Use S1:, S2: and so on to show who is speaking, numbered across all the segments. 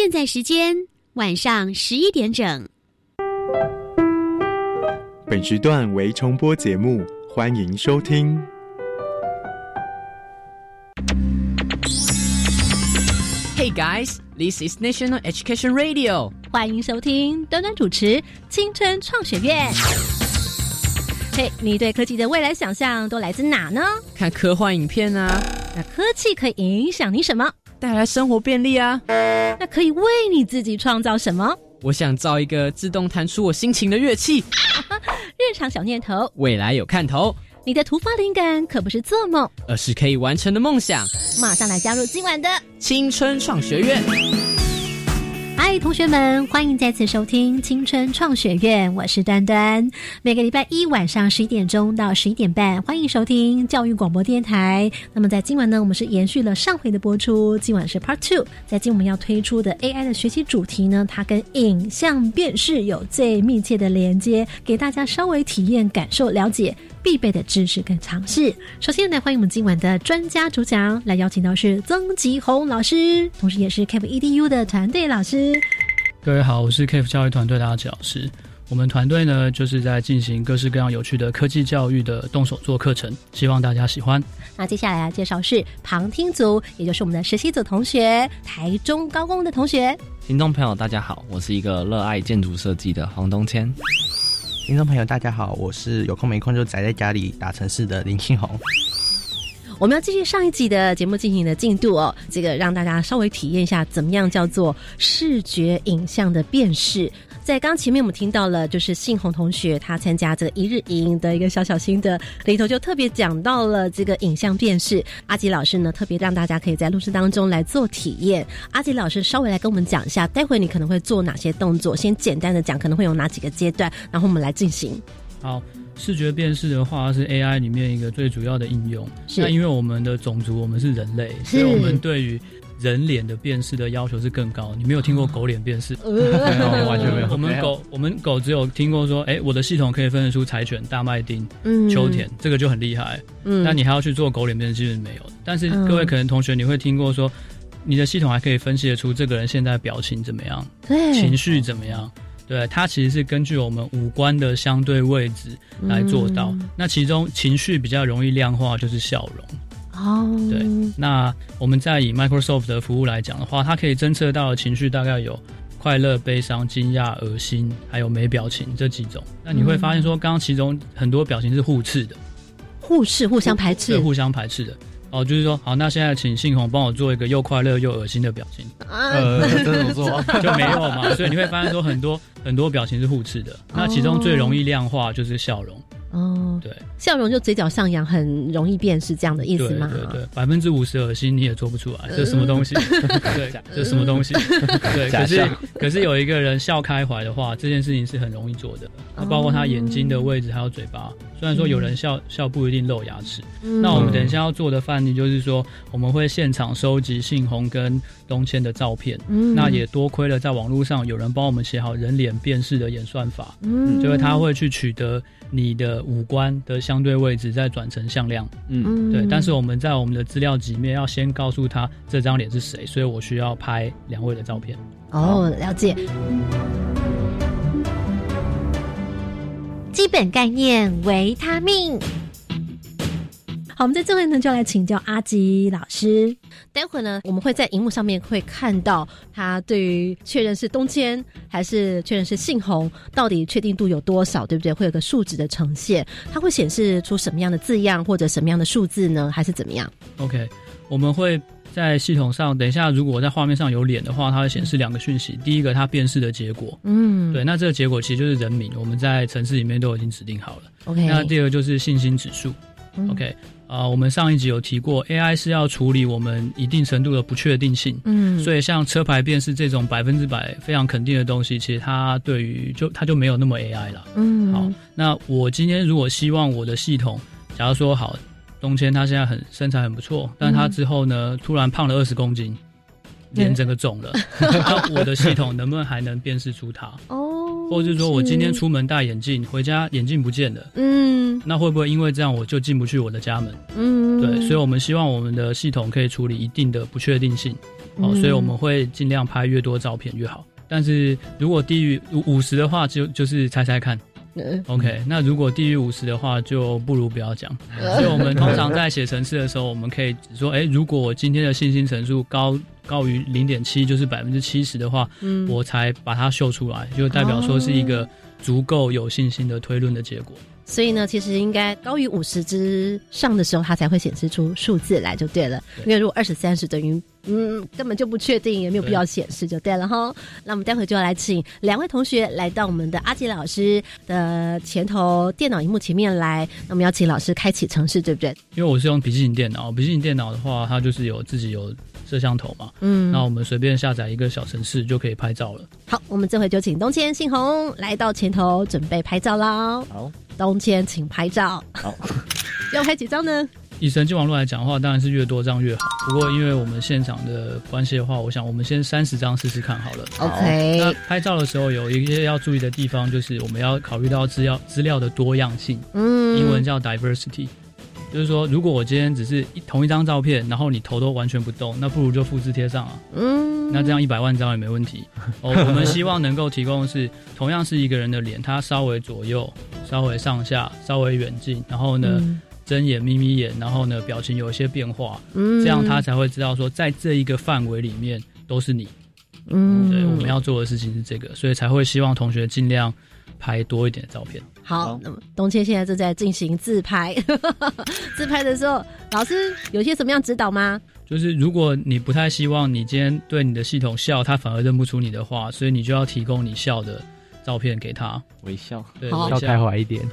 S1: 现在时间晚上十一点整。
S2: 本时段为重播节目，欢迎收听。
S3: Hey guys, this is National Education Radio。
S4: 欢迎收听端端主持《青春创学院》。嘿，你对科技的未来想象都来自哪呢？
S3: 看科幻影片啊。
S4: 那科技可以影响你什么？
S3: 带来生活便利啊。
S4: 那可以为你自己创造什么？
S3: 我想造一个自动弹出我心情的乐器。
S4: 日常小念头，
S3: 未来有看头。
S4: 你的突发灵感可不是做梦，
S3: 而是可以完成的梦想。
S4: 马上来加入今晚的
S3: 青春创学院。
S4: 嗨，同学们，欢迎再次收听青春创学院，我是端端。每个礼拜一晚上十一点钟到十一点半，欢迎收听教育广播电台。那么在今晚呢，我们是延续了上回的播出，今晚是 Part Two。在今我们要推出的 AI 的学习主题呢，它跟影像辨识有最密切的连接，给大家稍微体验、感受、了解。必备的知识跟尝试。首先来欢迎我们今晚的专家主讲，来邀请到是曾吉宏老师，同时也是 Cap EDU 的团队老师。
S5: 各位好，我是 Cap 教育团队的阿吉老师。我们团队呢，就是在进行各式各样有趣的科技教育的动手做课程，希望大家喜欢。
S4: 那接下来要介绍是旁听组，也就是我们的实习组同学，台中高工的同学。
S6: 听众朋友大家好，我是一个热爱建筑设计的黄东谦。
S7: 听众朋友，大家好，我是有空没空就宅在家里打城市的林庆红。
S4: 我们要继续上一集的节目进行的进度哦，这个让大家稍微体验一下怎么样叫做视觉影像的辨识。在刚前面我们听到了，就是信宏同学他参加这个一日营的一个小小心的里头，就特别讲到了这个影像辨识。阿吉老师呢，特别让大家可以在录制当中来做体验。阿吉老师稍微来跟我们讲一下，待会你可能会做哪些动作？先简单的讲，可能会有哪几个阶段，然后我们来进行。
S5: 好，视觉辨识的话是 AI 里面一个最主要的应用。那因为我们的种族我们是人类，所以我们对于人脸的辨识的要求是更高，你没有听过狗脸辨识？
S6: 完全没有。
S5: 我们狗，我们狗只有听过说，哎，我的系统可以分得出柴犬、大麦丁、秋田，这个就很厉害。嗯，那你还要去做狗脸辨识，其实没有。但是各位可能同学你会听过说，你的系统还可以分析得出这个人现在表情怎么样，情绪怎么样？对，它其实是根据我们五官的相对位置来做到。那其中情绪比较容易量化就是笑容。哦，对，那我们在以 Microsoft 的服务来讲的话，它可以侦测到的情绪大概有快乐、悲伤、惊讶、恶心，还有没表情这几种。那你会发现说，刚刚其中很多表情是互斥的，
S4: 互斥、互相排斥，
S5: 互相排斥的。哦，就是说，好，那现在请信宏帮我做一个又快乐又恶心的表情。
S6: 呃，这种做
S5: 就没有嘛？所以你会发现说，很多很多表情是互斥的。那其中最容易量化就是笑容。哦，对，
S4: 笑容就嘴角上扬，很容易辨识，这样的意思吗？
S5: 对对，百分之五十恶心你也做不出来，这什么东西？对，这什么东西？对，可是可是有一个人笑开怀的话，这件事情是很容易做的，包括他眼睛的位置还有嘴巴。虽然说有人笑笑不一定露牙齿，那我们等一下要做的范例就是说，我们会现场收集信红跟东谦的照片，那也多亏了在网络上有人帮我们写好人脸辨识的演算法，嗯就是他会去取得你的五官的相对位置，再转成向量，嗯，对。但是我们在我们的资料集面要先告诉他这张脸是谁，所以我需要拍两位的照片。
S4: 哦，了解。基本概念，维他命。好，我们在这位呢，就来请教阿吉老师。待会呢，我们会在荧幕上面会看到他对于确认是东迁还是确认是信宏，到底确定度有多少，对不对？会有个数值的呈现，它会显示出什么样的字样或者什么样的数字呢？还是怎么样
S5: ？OK，我们会。在系统上，等一下，如果在画面上有脸的话，它会显示两个讯息。第一个，它辨识的结果，嗯，对，那这个结果其实就是人名，我们在城市里面都已经指定好了。
S4: OK，
S5: 那第二个就是信心指数。OK，啊，我们上一集有提过，AI 是要处理我们一定程度的不确定性，嗯，所以像车牌辨识这种百分之百非常肯定的东西，其实它对于就它就没有那么 AI 了。嗯，好，那我今天如果希望我的系统，假如说好。东谦他现在很身材很不错，但他之后呢，突然胖了二十公斤，脸整个肿了。那我的系统能不能还能辨识出他？哦，或者是说我今天出门戴眼镜，回家眼镜不见了。嗯，那会不会因为这样我就进不去我的家门？嗯，对，所以我们希望我们的系统可以处理一定的不确定性。哦，
S4: 嗯
S5: 所以我们会尽量拍越多照片越好。但是如果低于五五十的话，就就是猜猜看。
S4: 嗯
S5: OK，那如果低于五十的话，就不如不要讲。所以我们通常在写程式的时候，我们可以说，哎、如果我今天的信心乘数高高于零点七，就是百分之七十的话，
S4: 嗯
S5: 我才把它秀出来，就代表说是一个足够有信心的推论的结果。
S4: 所以呢，其实应该高于五十之上的时候，它才会显示出数字来就对了。
S5: 对
S4: 因为如果二十三十等于嗯根本就不确定，也没有必要显示就对了哈。那我们待会就要来请两位同学来到我们的阿杰老师的前头电脑荧幕前面来，那我们要请老师开启程式，对不对？
S5: 因为我是用笔记型电脑，笔记型电脑的话，它就是有自己有摄像头嘛，
S4: 嗯
S5: 那我们随便下载一个小程式就可以拍照了。
S4: 好，我们这回就请东千、信宏来到前头准备拍照啦。
S6: 好，
S4: 东千，请拍照。
S6: 好，
S4: 要拍几张呢？
S5: 以神经网络来讲的话，当然是越多张越好。不过因为我们现场的关系的话，我想我们先三十张试试看好了。那
S4: OK，那
S5: 拍照的时候有一些要注意的地方，就是我们要考虑到资料资料的多样性，
S4: 嗯
S5: 英文叫 diversity。就是说，如果我今天只是一同一张照片，然后你头都完全不动，那不如就复制贴上啊。
S4: 嗯
S5: 那这样一百万张也没问题。哦，我们希望能够提供的是同样是一个人的脸，他稍微左右、稍微上下、稍微远近，然后呢、
S4: 嗯
S5: 睁眼、眯眯眼，然后呢表情有一些变化，
S4: 嗯
S5: 这样他才会知道说，在这一个范围里面都是你。
S4: 嗯
S5: 对，我们要做的事情是这个，所以才会希望同学尽量拍多一点的照片。
S4: 好
S6: 好，
S4: 那么东茜现在正在进行自拍，自拍的时候，老师有些什么样指导吗？
S5: 就是如果你不太希望你今天对你的系统笑，他反而认不出你的话，所以你就要提供你笑的照片给他。
S6: 微笑，
S5: 对，
S4: 好
S7: 要
S5: 微笑
S7: 开怀一点。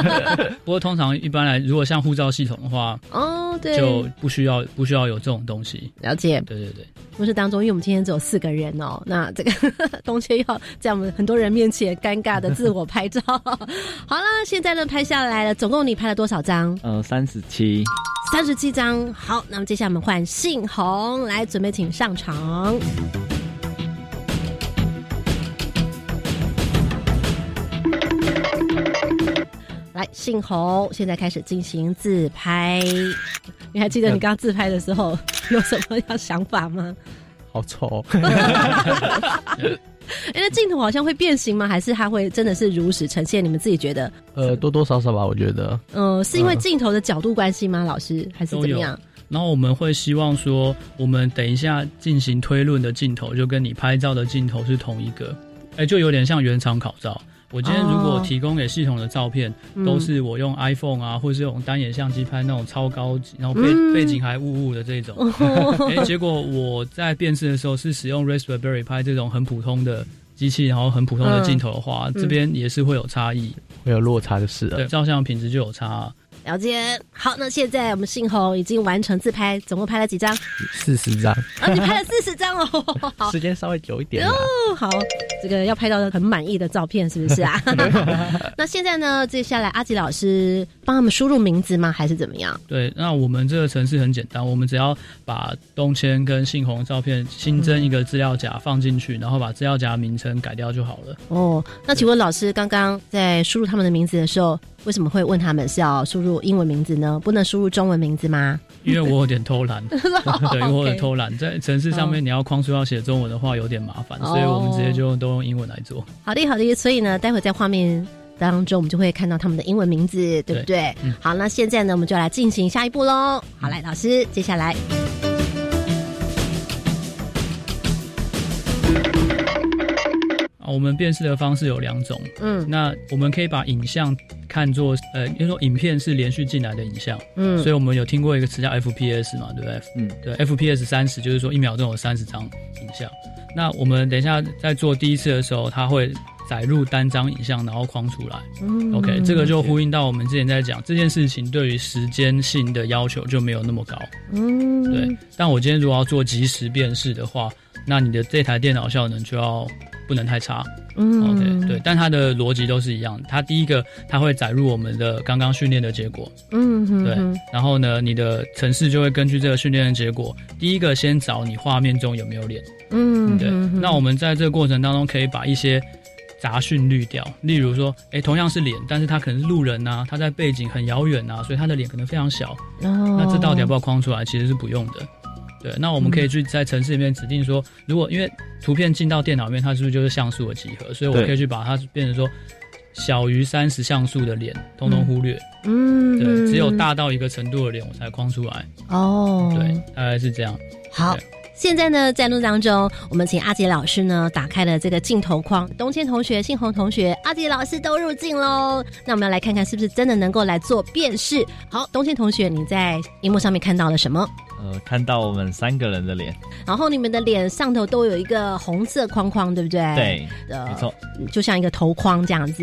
S5: 不过通常一般来，如果像护照系统的话，
S4: 哦，对，
S5: 就不需要不需要有这种东西。
S4: 了解。
S5: 对对对，
S4: 故事当中，因为我们今天只有四个人哦，那这个 东谦要在我们很多人面前尴尬的自我拍照。好了，现在呢拍下来了，总共你拍了多少张？
S6: 呃，三十七，
S4: 三十七张。好，那么接下来我们换信宏来准备，请上场。来，信宏现在开始进行自拍。你还记得你刚刚自拍的时候有什么样想法吗？
S7: 好丑哦，
S4: 哎，那镜头好像会变形吗？还是它会真的是如实呈现？你们自己觉得？
S7: 呃，多多少少吧，我觉得。
S4: 呃，是因为镜头的角度关系吗？老师还是怎么样？
S5: 然后我们会希望说，我们等一下进行推论的镜头就跟你拍照的镜头是同一个，哎，就有点像原厂考照。我今天如果
S4: 哦。
S5: 提供给系统的照片、
S4: 嗯。
S5: 都是我用 iPhone 啊，或是用单眼相机拍那种超高级，然后背、
S4: 嗯。
S5: 背景还雾雾的这种，
S4: 哦。
S5: 欸、结果我在辨识的时候是使用 Raspberry 拍这种很普通的机器，然后很普通的镜头的话，
S4: 嗯
S5: 这边也是会有差异，
S7: 会有落差就是了。
S5: 对，照相品质就有差、啊。
S4: 了解。好，那现在我们信宏已经完成自拍，总共拍了几张？
S7: 四十张，
S4: 啊，你拍了四十张哦。好
S7: 时间稍微久一点。
S4: 哦，好，这个要拍到很满意的照片，是不是啊？那现在呢？接下来阿吉老师帮他们输入名字吗？还是怎么样？
S5: 对，那我们这个程式很简单，我们只要把东迁跟信宏照片新增一个资料夹放进去，然后把资料夹名称改掉就好了。
S4: 哦，那请问老师刚刚在输入他们的名字的时候，为什么会问他们是要输入英文名字呢？不能输入中文名字吗？
S5: 因为我有点偷懒，对我有点偷懒，在城市上面你要框出要写中文的话有点麻烦，所以我们直接就都用英文来做。
S4: 好的，好的。所以呢，待会在画面当中，我们就会看到他们的英文名字，对不对？
S5: 嗯
S4: 好，那现在呢，我们就来进行下一步喽。好，来，老师，接下来，
S5: 我们辨识的方式有两种，
S4: 嗯
S5: 那我们可以把影像看作，呃，因为说影片是连续进来的影像，
S4: 嗯
S5: 所以我们有听过一个词叫 FPS 嘛，对不对？
S6: 嗯，
S5: 对，FPS 三十就是说一秒钟有三十张影像。那我们等一下在做第一次的时候，它会载入单张影像，然后框出来。
S4: 嗯
S5: OK，这个就呼应到我们之前在讲这件事情对于时间性的要求就没有那么高。
S4: 嗯
S5: 对，但我今天如果要做即时辨识的话，那你的这台电脑效能就要不能太差。
S4: 嗯
S5: OK，对，但它的逻辑都是一样。它第一个，它会载入我们的刚刚训练的结果，
S4: 嗯哼
S5: 对，然后呢，你的城市就会根据这个训练的结果，第一个先找你画面中有没有脸。
S4: 嗯哼哼
S5: 那我们在这个过程当中可以把一些杂讯滤掉，例如说，哎，同样是脸，但是他可能是路人呐、他在背景很遥远呐，所以他的脸可能非常小。
S4: 哦
S5: 那这到底要不要框出来？其实是不用的。对，那我们可以去在城市里面指定说，如果因为图片进到电脑里面，它是不是就是像素的集合？所以我可以去把它变成说小于三十像素的脸，通通忽略。
S4: 嗯，
S5: 对，只有大到一个程度的脸我才框出来。
S4: 哦，
S5: 对，大概是这样。
S4: 好。现在呢，在录当中，我们请阿杰老师呢打开了这个镜头框，东倩同学、信宏同学、阿杰老师都入镜喽。那我们要来看看是不是真的能够来做辨识。好，东倩同学，你在荧幕上面看到了什么？
S6: 呃，看到我们三个人的脸，
S4: 然后你们的脸上头都有一个红色框框，对不对？
S6: 对，
S4: 没
S6: 错，
S4: 就像一个头框这样子。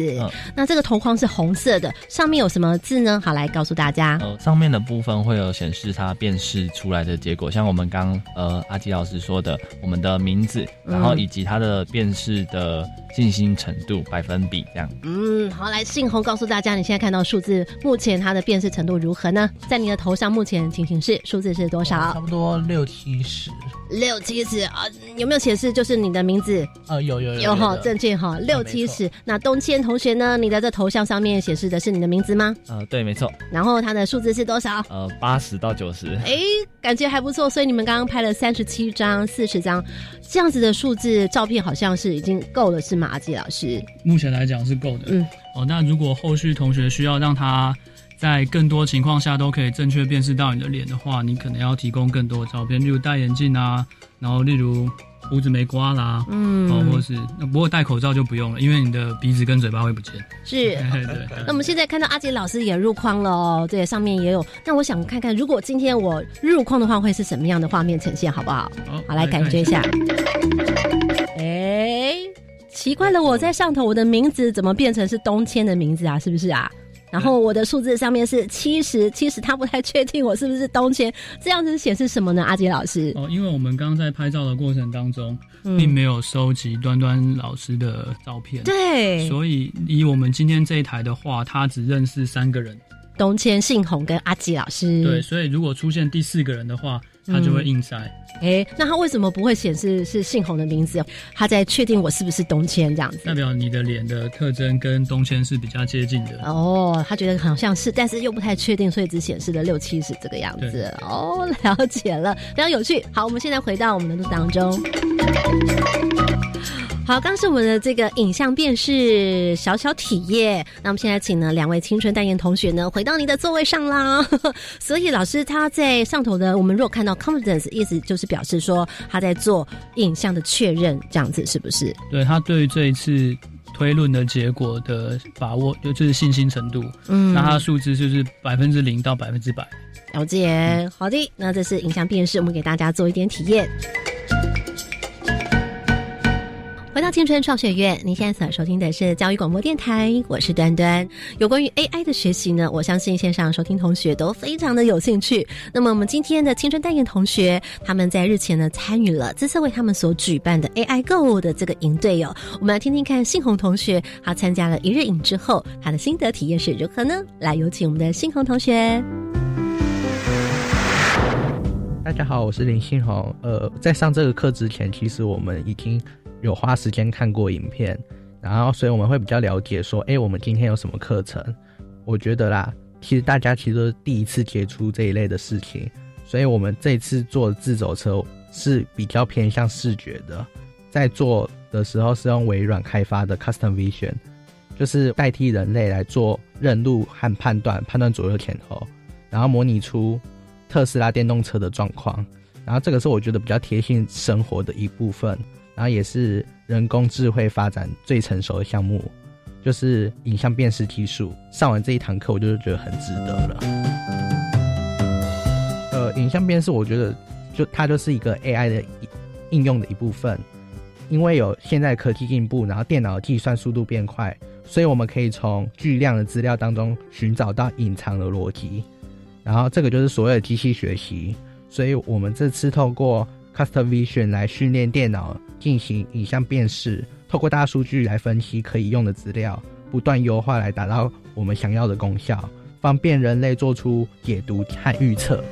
S4: 那这个头框是红色的，上面有什么字呢？好，来告诉大家。
S6: 呃，上面的部分会有显示它辨识出来的结果，像我们刚呃阿基老师说的，我们的名字，然后以及它的辨识的信心程度百分比这样。
S4: 嗯，好，来信红告诉大家，你现在看到数字，目前它的辨识程度如何呢？在你的头上，目前情形是数字是多少？
S7: 差不多六七十，
S4: 六七十啊，有没有显示就是你的名字？
S7: 啊，有有
S4: 有哈，证件哈，六七十。那东谦同学呢？你的这头像上面显示的是你的名字吗？
S6: 呃，对，没错。
S4: 然后它的数字是多少？
S6: 呃，八十到九十。
S4: 哎，感觉还不错。所以你们刚刚拍了三十七张、四十张这样子的数字照片，好像是已经够了，是吗？阿季老师，
S5: 目前来讲是够的。嗯，哦，那如果后续同学需要让他。在更多情况下都可以正确辨识到你的脸的话，你可能要提供更多的照片，例如戴眼镜啊，然后例如胡子没刮啦，嗯，哦，或是那不过戴口罩就不用了，因为你的鼻子跟嘴巴会不见。
S4: 是，对。那我们现在看到阿杰老师也入框了哦，对，上面也有。那我想看看，如果今天我入框的话，会是什么样的画面呈现，好不好？好，来感觉一下。哎，奇怪了，我在上头，我的名字怎么变成是东迁的名字啊？是不是啊？然后我的数字上面是七十，七十他不太确定我是不是东迁，这样子显示什么呢？阿杰老师
S5: 哦，因为我们刚刚在拍照的过程当中，并没有收集端端老师的照片，
S4: 对，
S5: 所以以我们今天这一台的话，他只认识三个人，
S4: 东迁、信宏跟阿吉老师，
S5: 对，所以如果出现第四个人的话。他就会硬塞。
S4: 哎，那他为什么不会显示是姓洪的名字？他在确定我是不是东迁这样子。
S5: 代表你的脸的特征跟东迁是比较接近的。
S4: 哦，他觉得好像是，但是又不太确定，所以只显示了六七十这个样子。哦，了解了，非常有趣。好，我们现在回到我们的录当中。好，刚是我们的这个影像辨识小小体验。那我们现在请呢两位青春代言同学呢回到您的座位上啦。所以老师他在上头的，我们如果看到 confidence，意思就是表示说他在做影像的确认，这样子是不是？
S5: 对他对这一次推论的结果的把握，就是信心程度。嗯，那他的数字就是百分之零到百分之百。
S4: 了解，好的，那这是影像辨识，我们给大家做一点体验。回到青春创学院，您现在所收听的是教育广播电台，我是端端。有关于 AI 的学习呢，我相信线上收听同学都非常的有兴趣。那么我们今天的青春代言同学，他们在日前呢参与了这次为他们所举办的 AI Go 的这个营队哦。我们来听听看信宏同学他参加了一日营之后，他的心得体验是如何呢？来有请我们的信宏同学。
S7: 大家好，我是林信宏。呃，在上这个课之前，其实我们已经。有花时间看过影片，然后所以我们会比较了解说，哎，我们今天有什么课程？我觉得啦，其实大家其实都是第一次接触这一类的事情，所以我们这次做自走车是比较偏向视觉的，在做的时候是用微软开发的 Custom Vision，就是代替人类来做认路和判断，判断左右前后，然后模拟出特斯拉电动车的状况，然后这个是我觉得比较贴近生活的一部分。然后也是人工智慧发展最成熟的项目，就是影像辨识技术。上完这一堂课，我就觉得很值得了。呃，影像辨识，我觉得就它就是一个 AI 的应用的一部分。因为有现在科技进步，然后电脑计算速度变快，所以我们可以从巨量的资料当中寻找到隐藏的逻辑。然后这个就是所谓的机器学习。所以我们这次透过 Custom Vision 来训练电脑。进行影像辨识，透过大数据来分析可以用的资料，不断优化来达到我们想要的功效，方便人类做出解读和预测。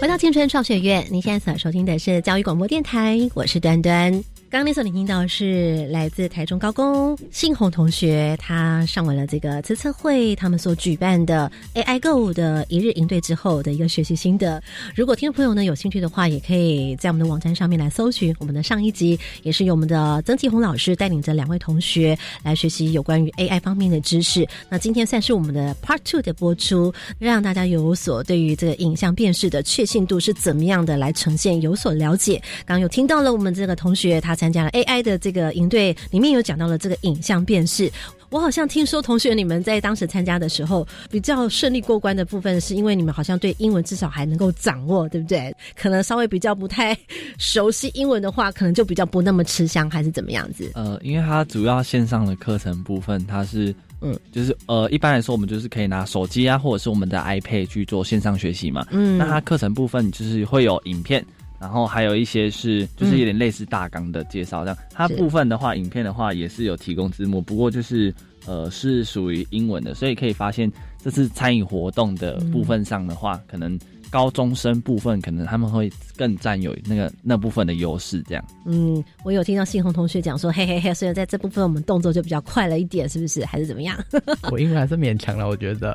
S4: 回到青春创学院，您现在所收听的是教育广播电台，我是端端。刚刚那首你听到是来自台中高工信宏同学，他上完了这个词测会，他们所举办的 AI Go 的一日营队之后的一个学习心得。如果听众朋友呢有兴趣的话，也可以在我们的网站上面来搜寻我们的上一集，也是由我们的曾继红老师带领着两位同学来学习有关于 AI 方面的知识。那今天算是我们的 Part Two 的播出，让大家有所对于这个影像辨识的确信度是怎么样的来呈现有所了解。刚刚有听到了我们这个同学他。参加了 AI 的这个营队，里面有讲到了这个影像辨识。我好像听说同学你们在当时参加的时候比较顺利过关的部分，是因为你们好像对英文至少还能够掌握，对不对？可能稍微比较不太熟悉英文的话，可能就比较不那么吃香，还是怎么样子？
S6: 呃，因为它主要线上的课程部分，它是嗯，就是呃，一般来说我们就是可以拿手机啊，或者是我们的 iPad 去做线上学习嘛。嗯，那它课程部分就是会有影片。然后还有一些是，就是有点类似大纲的介绍，这样。它部分的话，影片的话也是有提供字幕，不过就是呃是属于英文的，所以可以发现这次参与活动的部分上的话，可能。高中生部分可能他们会更占有那个那部分的优势，这样。
S4: 嗯，我有听到信宏同学讲说，嘿嘿嘿，所以在这部分我们动作就比较快了一点，是不是？还是怎么样？
S7: 我英文还是勉强了，我觉得。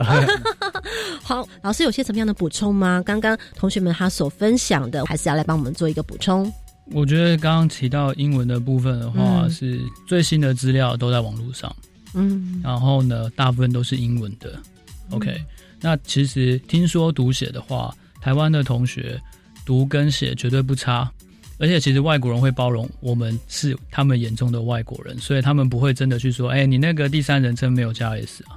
S4: 好，老师有些什么样的补充吗？刚刚同学们他所分享的，还是要来帮我们做一个补充。
S5: 我觉得刚刚提到英文的部分的话，是最新的资料都在网络上，嗯，然后呢，大部分都是英文的。OK，那其实听说读写的话。台湾的同学读跟写绝对不差，而且其实外国人会包容我们是他们眼中的外国人，所以他们不会真的去说，哎，你那个第三人称没有加 s 啊，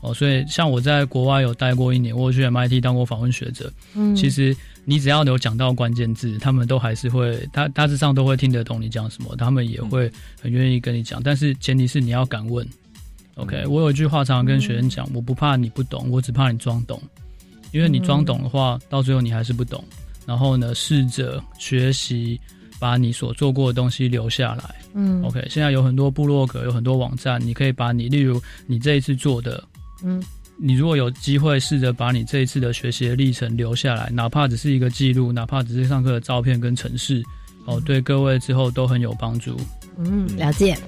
S5: 哦，所以像我在国外有待过一年，我去 MIT 当过访问学者，嗯，其实你只要有讲到关键字，他们都还是会，他大致上都会听得懂你讲什么，他们也会很愿意跟你讲，但是前提是你要敢问，OK，我有一句话常常跟学生讲，我不怕你不懂，我只怕你装懂。因为你装懂的话，到最后你还是不懂。然后呢，试着学习，把你所做过的东西留下来。嗯，OK。现在有很多部落格，有很多网站，你可以把你，例如你这一次做的，嗯，你如果有机会试着把你这一次的学习的历程留下来，哪怕只是一个记录，哪怕只是上课的照片跟程式，哦，对各位之后都很有帮助。
S4: 嗯，了解。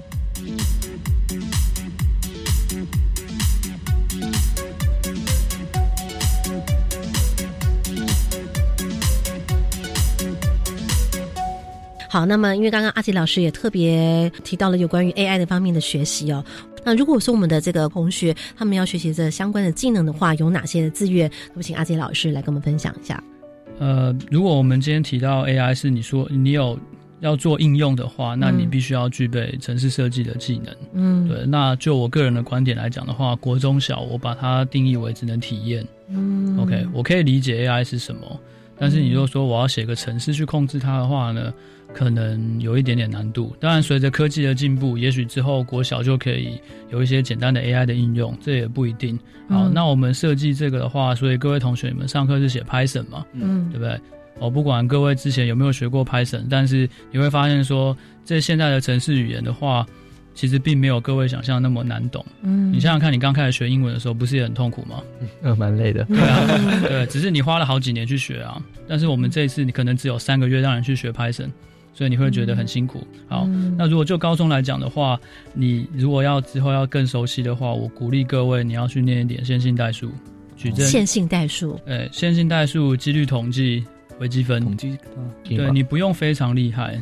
S4: 好，那么因为刚刚阿吉老师也特别提到了有关于 AI 的方面的学习哦，那如果说我们的这个同学他们要学习这相关的技能的话，有哪些的资源？可不请阿杰老师来跟我们分享一下。
S5: 呃，如果我们今天提到 AI 是你说你有要做应用的话，那你必须要具备城市设计的技能。嗯，对。那就我个人的观点来讲的话，国中小我把它定义为只能体验。嗯，OK，我可以理解 AI 是什么，但是你如果说我要写个程式去控制它的话呢？可能有一点点难度，当然随着科技的进步，也许之后国小就可以有一些简单的 AI 的应用，这也不一定。好，那我们设计这个的话，所以各位同学，你们上课是写 Python 嘛？嗯，对不对？哦，不管各位之前有没有学过 Python，但是你会发现说，这现在的城市语言的话，其实并没有各位想象那么难懂。嗯，你想想看，你刚开始学英文的时候，不是也很痛苦吗？
S7: 嗯，蛮累的。
S5: 对啊，对，只是你花了好几年去学啊。但是我们这一次，你可能只有三个月让人去学 Python。所以你会觉得很辛苦。好，那如果就高中来讲的话，你如果要之后要更熟悉的话，我鼓励各位你要去念一点线性代数、矩阵、
S4: 线性代数。
S5: 哎，线性代数、几率统计、微积分。
S6: 统计，
S5: 对你不用非常厉害，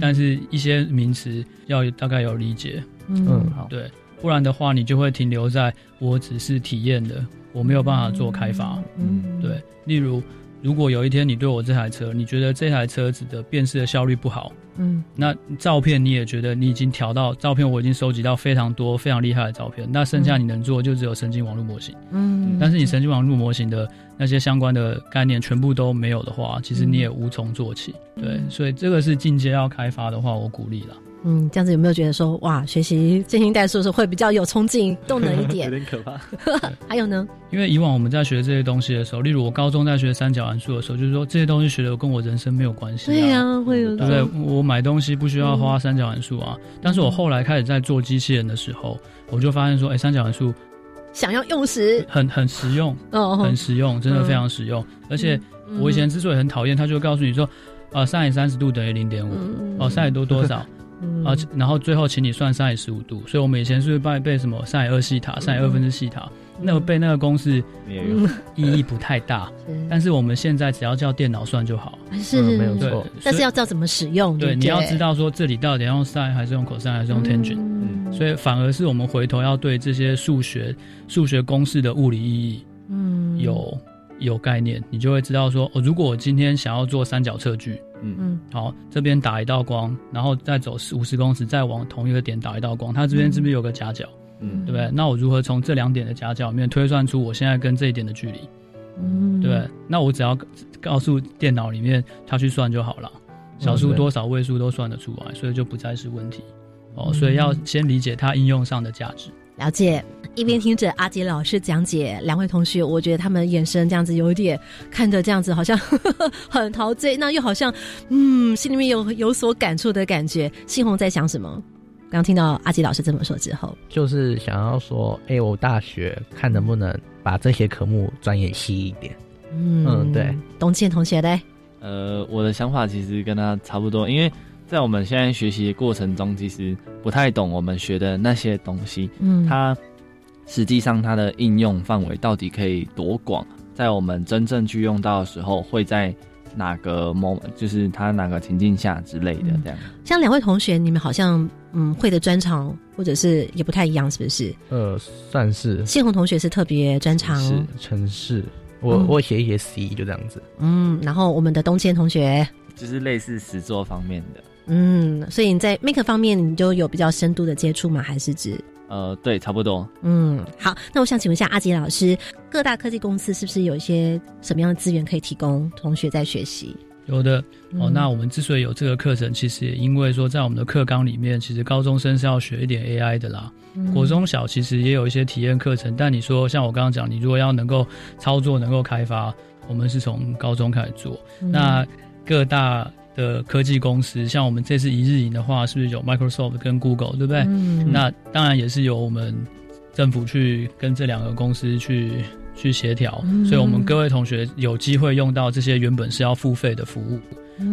S5: 但是一些名词要大概有理解。嗯，好，对，不然的话你就会停留在我只是体验的，我没有办法做开发。嗯，对，例如。如果有一天你对我这台车，你觉得这台车子的辨识的效率不好，嗯，那照片你也觉得你已经调到照片，我已经收集到非常多非常厉害的照片，那剩下你能做就只有神经网络模型，嗯，但是你神经网络模型的那些相关的概念全部都没有的话，其实你也无从做起，对，所以这个是进阶要开发的话，我鼓励了。
S4: 嗯，这样子有没有觉得说哇，学习线性代数是会比较有冲劲、动能一点？
S6: 有点可怕。
S4: 还有呢？
S5: 因为以往我们在学这些东西的时候，例如我高中在学三角函数的时候，就是说这些东西学的跟我人生没有关系。
S4: 对呀，会有
S5: 对不对？我买东西不需要花三角函数啊。但是我后来开始在做机器人的时候，我就发现说，哎，三角函数
S4: 想要用时
S5: 很很实用，哦，很实用，真的非常实用。而且我以前之所以很讨厌，他就告诉你说，啊，三以三十度等于零点五，哦，三以多多少？啊，然后最后请你算三百十五度，所以我们以前是背背什么三百二西塔、三百二分之西塔？那个背那个公式意义不太大，但是我们现在只要叫电脑算就好，
S4: 是
S7: 没有错。
S4: 但是要知道怎么使用，
S5: 对，
S4: 你
S5: 要知道说这里到底要用 sin 还是用 cos 还是用 tangent，所以反而是我们回头要对这些数学数学公式的物理意义，嗯，有有概念，你就会知道说，哦，如果我今天想要做三角测距。嗯嗯，好，这边打一道光，然后再走十五十公尺，再往同一个点打一道光，它这边是不是有个夹角？嗯，对不对？那我如何从这两点的夹角里面推算出我现在跟这一点的距离？嗯，对，那我只要告诉电脑里面它去算就好了，小数多少位数都算得出来，所以就不再是问题。哦，所以要先理解它应用上的价值。
S4: 了解，一边听着阿杰老师讲解，两位同学，我觉得他们眼神这样子有一点看着这样子，好像很陶醉，那又好像嗯，心里面有有所感触的感觉。信红在想什么？刚听到阿杰老师这么说之后，
S7: 就是想要说，哎，我大学看能不能把这些科目专业细一点。嗯，对。
S4: 董倩同学嘞？
S6: 呃，我的想法其实跟他差不多，因为。在我们现在学习的过程中，其实不太懂我们学的那些东西。嗯，它实际上它的应用范围到底可以多广？在我们真正去用到的时候，会在哪个 moment，就是它哪个情境下之类的这样。
S4: 像两位同学，你们好像嗯会的专长或者是也不太一样，是不是？
S7: 呃，算是。
S4: 谢红同学是特别专长
S7: 是城市，我我写一些 C 就这样子。
S4: 嗯，然后我们的东谦同学
S6: 就是类似实作方面的。
S4: 嗯，所以你在 make 方面你就有比较深度的接触吗？还是指？
S6: 呃，对，差不多。
S4: 嗯，好，那我想请问一下阿杰老师，各大科技公司是不是有一些什么样的资源可以提供同学在学习？
S5: 有的哦。那我们之所以有这个课程，其实也因为说在我们的课纲里面，其实高中生是要学一点 AI 的啦。国中小其实也有一些体验课程，但你说像我刚刚讲，你如果要能够操作、能够开发，我们是从高中开始做。那各大的科技公司，像我们这次一日营的话，是不是有 Microsoft 跟 Google，对不对？那当然也是由我们政府去跟这两个公司去去协调，所以我们各位同学有机会用到这些原本是要付费的服务。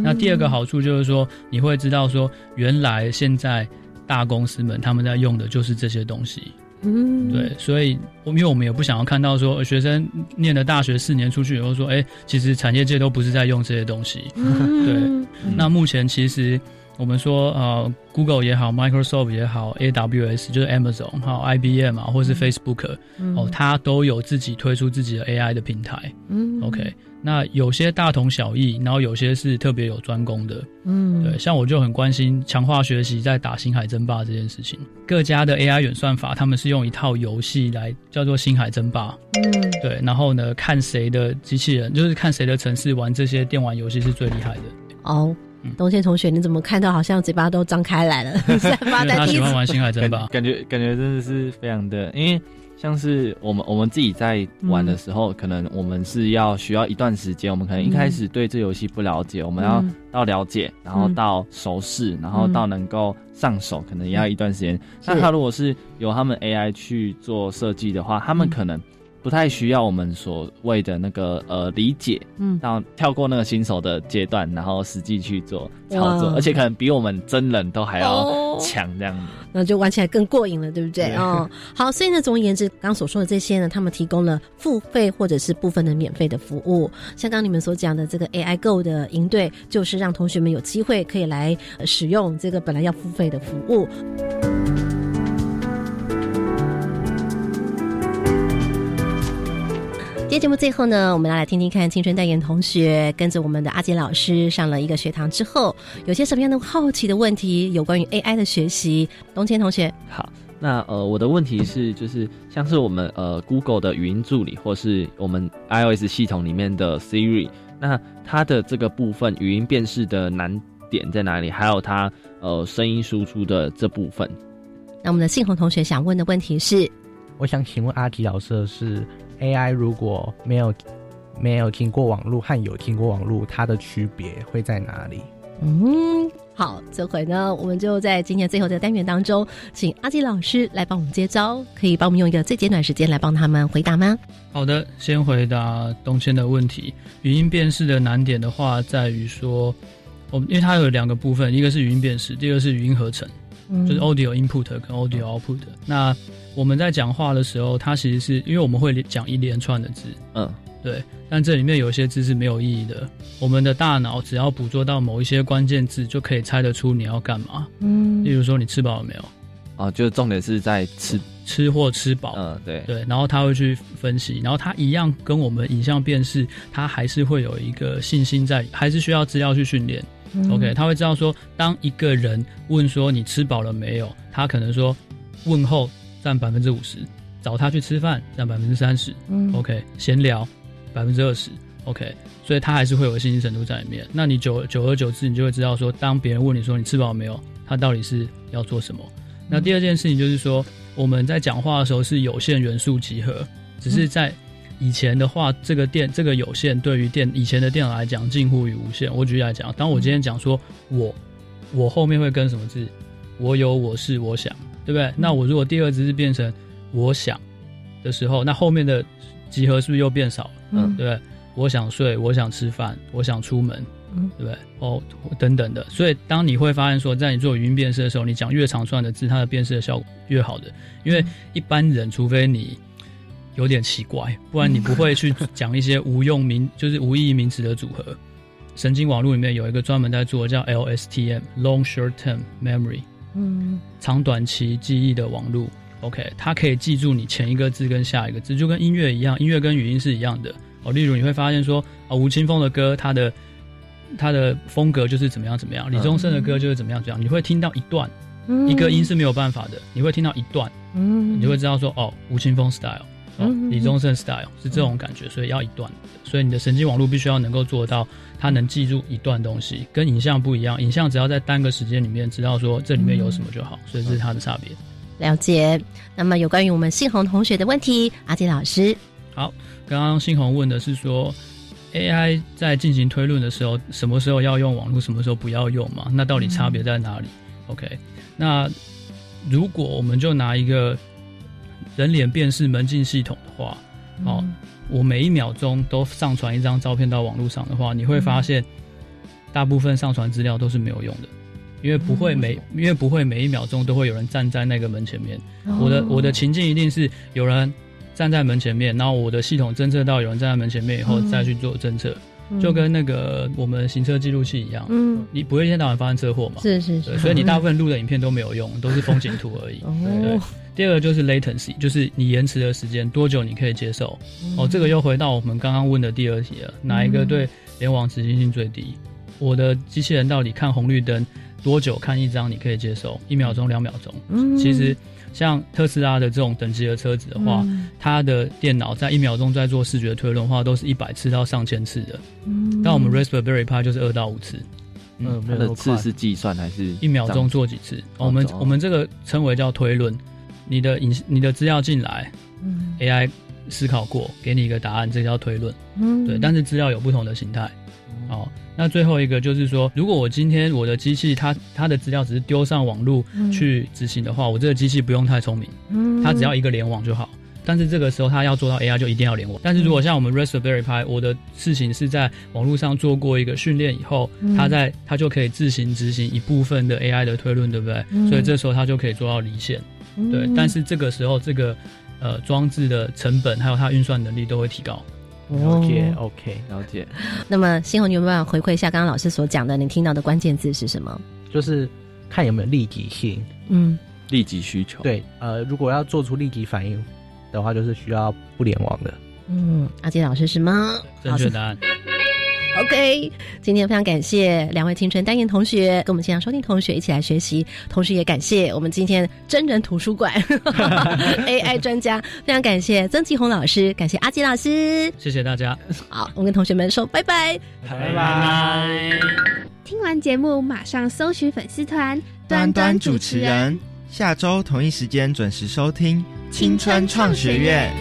S5: 那第二个好处就是说，你会知道说，原来现在大公司们他们在用的就是这些东西。嗯，对，所以，因为我们也不想要看到说学生念了大学四年出去以后说，哎，其实产业界都不是在用这些东西。对，那目前其实我们说，呃，Google 也好，Microsoft 也好，AWS 就是 Amazon，还有 IBM 啊，或是 Facebook，哦，它都有自己推出自己的 AI 的平台。嗯，OK。那有些大同小异，然后有些是特别有专攻的，嗯，对，像我就很关心强化学习在打星海争霸这件事情。各家的 AI 演算法，他们是用一套游戏来叫做星海争霸，嗯，对，然后呢，看谁的机器人，就是看谁的城市玩这些电玩游戏是最厉害的。
S4: 哦，东宪同学，你怎么看到好像嘴巴都张开来了？
S5: 他喜欢玩星海争霸，
S6: 感觉感觉真的是非常的，因为。像是我们我们自己在玩的时候，可能我们是要需要一段时间。我们可能一开始对这游戏不了解，我们要到了解，然后到熟识，然后到能够上手，可能也要一段时间。那他如果是由他们 AI 去做设计的话，他们可能。不太需要我们所谓的那个呃理解，嗯，然后跳过那个新手的阶段，然后实际去做操作，而且可能比我们真人都还要强这样子，
S4: 那就玩起来更过瘾了，对不对？哦，好，所以呢，总而言之，刚刚所说的这些呢，他们提供了付费或者是部分的免费的服务，像刚你们所讲的这个 AI Go 的营队，就是让同学们有机会可以来使用这个本来要付费的服务。天节目最后呢，我们来来听听看青春代言同学跟着我们的阿杰老师上了一个学堂之后，有些什么样的好奇的问题，有关于 AI 的学习。东谦同学，
S6: 好，那呃，我的问题是，就是像是我们呃 Google 的语音助理，或是我们 iOS 系统里面的 Siri，那它的这个部分语音辨识的难点在哪里？还有它呃声音输出的这部分。
S4: 那我们的信宏同学想问的问题是，
S7: 我想请问阿吉老师的是。AI 如果没有没有听过网络和有听过网络，它的区别会在哪里？
S4: 嗯，好，这回呢，我们就在今天最后的单元当中，请阿基老师来帮我们接招，可以帮我们用一个最简短时间来帮他们回答吗？
S5: 好的，先回答东谦的问题。语音辨识的难点的话，在于说，我们因为它有两个部分，一个是语音辨识，第二个是语音合成，就是 audio input 跟 audio output。那我们在讲话的时候，它其实是因为我们会讲一连串的字，嗯，对，但这里面有些字是没有意义的。我们的大脑只要捕捉到某一些关键字，就可以猜得出你要干嘛。嗯，例如说你吃饱了没有？
S6: 啊，就是重点是在吃
S5: 吃或吃饱。
S6: 嗯，对
S5: 对，然后他会去分析，然后他一样跟我们影像辨识，他还是会有一个信心在，还是需要资料去训练。OK，他会知道说，当一个人问说你吃饱了没有，他可能说问候占百分之五十，找他去吃饭占百分之三十。嗯，OK，闲聊百分之二十。OK，所以他还是会有信心程度在里面。那你久久而久之，你就会知道说，当别人问你说你吃饱没有，他到底是要做什么。那第二件事情就是说，我们在讲话的时候是有限元素集合，只是在。以前的话，这个电这个有线对于电以前的电脑来讲近乎于无限。我举例来讲，当我今天讲说我我后面会跟什么字？我有我是我想，对不对？那我如果第二只是变成我想的时候，那后面的集合是不是又变少了？嗯，对不对？我想睡，我想吃饭，我想出门，嗯，对不对？哦，等等的。所以当你会发现说，在你做语音辨识的时候，你讲越长串的字，它的辨识的效果越好的。因为一般人，除非你。有点奇怪，不然你不会去讲一些无用名，就是无意义名词的组合。神经网络里面有一个专门在做叫 LSTM（Long Short Term Memory），嗯，长短期记忆的网络。OK，它可以记住你前一个字跟下一个字，就跟音乐一样，音乐跟语音是一样的。哦，例如你会发现说啊，吴青峰的歌，他的他的风格就是怎么样怎么样，李宗盛的歌就是怎么样怎样。你会听到一段，一个音是没有办法的，你会听到一段，嗯，你就会知道说哦，吴青峰 style。李宗盛 style 是这种感觉，所以要一段，所以你的神经网络必须要能够做到，它能记住一段东西，跟影像不一样。影像只要在单个时间里面知道说这里面有什么就好，所以这是它的差别。
S4: 了解。那么有关于我们信宏同学的问题，阿杰老师。
S5: 好，刚刚信宏问的是说，AI 在进行推论的时候，什么时候要用网络，什么时候不要用嘛？那到底差别在哪里？OK，那如果我们就拿一个。人脸辨识门禁系统的话，哦，我每一秒钟都上传一张照片到网络上的话，你会发现，大部分上传资料都是没有用的，因为不会每因为不会每一秒钟都会有人站在那个门前面。我的我的情境一定是有人站在门前面，然后我的系统侦测到有人站在门前面以后再去做侦测，就跟那个我们行车记录器一样。嗯，你不会一天到晚发生车祸嘛？
S4: 是是是，
S5: 所以你大部分录的影片都没有用，都是风景图而已。对。第二个就是 latency，就是你延迟的时间多久你可以接受？哦，这个又回到我们刚刚问的第二题了，哪一个对联网执行性最低？我的机器人到底看红绿灯多久看一张你可以接受？一秒钟、两秒钟？嗯，其实像特斯拉的这种等级的车子的话，它的电脑在一秒钟在做视觉推论的话，都是一百次到上千次的。嗯，但我们 Raspberry Pi 就是二到五次。
S6: 嗯，它的次是计算还是
S5: 一秒钟做几次？我们我们这个称为叫推论。你的影你的资料进来，嗯，AI 思考过，给你一个答案，这叫推论，嗯，对。但是资料有不同的形态，哦。那最后一个就是说，如果我今天我的机器它它的资料只是丢上网络去执行的话，我这个机器不用太聪明，嗯，它只要一个联网就好。但是这个时候它要做到 AI 就一定要联网。但是如果像我们 Raspberry Pi，我的事情是在网络上做过一个训练以后，它在它就可以自行执行一部分的 AI 的推论，对不对？所以这时候它就可以做到离线。对，但是这个时候，这个呃装置的成本还有它运算能力都会提高。
S7: 了解，OK，
S6: 了解。
S4: 那么，新红，你有没有回馈一下刚刚老师所讲的？你听到的关键字是什么？
S7: 就是看有没有立即性。
S6: 嗯，立即需求。
S7: 对，呃，如果要做出立即反应的话，就是需要不联网的。
S4: 嗯，阿杰老师是吗？
S5: 正确答案。
S4: OK，今天非常感谢两位青春单元同学跟我们现场收听同学一起来学习，同时也感谢我们今天真人图书馆 AI 专家，非常感谢曾继红老师，感谢阿吉老师，
S5: 谢谢大家。
S4: 好，我们跟同学们说拜拜，
S5: 拜拜。
S1: 听完节目马上搜寻粉丝团
S8: 端端主持人，下周同一时间准时收听青春创学院。